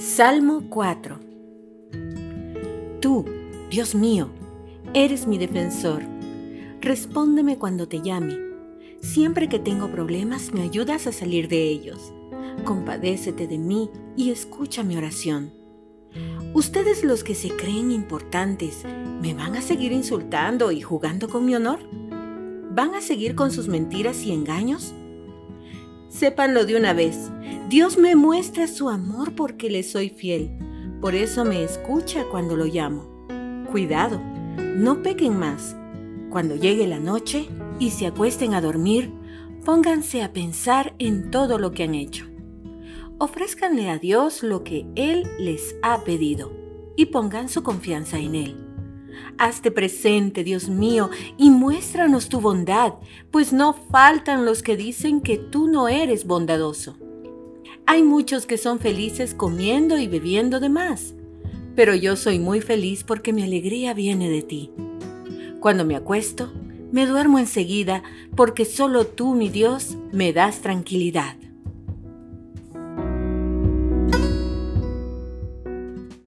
Salmo 4 Tú, Dios mío, eres mi defensor. Respóndeme cuando te llame. Siempre que tengo problemas me ayudas a salir de ellos. Compadécete de mí y escucha mi oración. Ustedes los que se creen importantes, ¿me van a seguir insultando y jugando con mi honor? ¿Van a seguir con sus mentiras y engaños? Sépanlo de una vez. Dios me muestra su amor porque le soy fiel. Por eso me escucha cuando lo llamo. Cuidado, no pequen más. Cuando llegue la noche y se acuesten a dormir, pónganse a pensar en todo lo que han hecho. Ofrézcanle a Dios lo que Él les ha pedido y pongan su confianza en Él. Hazte presente, Dios mío, y muéstranos tu bondad, pues no faltan los que dicen que tú no eres bondadoso. Hay muchos que son felices comiendo y bebiendo de más, pero yo soy muy feliz porque mi alegría viene de ti. Cuando me acuesto, me duermo enseguida porque solo tú, mi Dios, me das tranquilidad.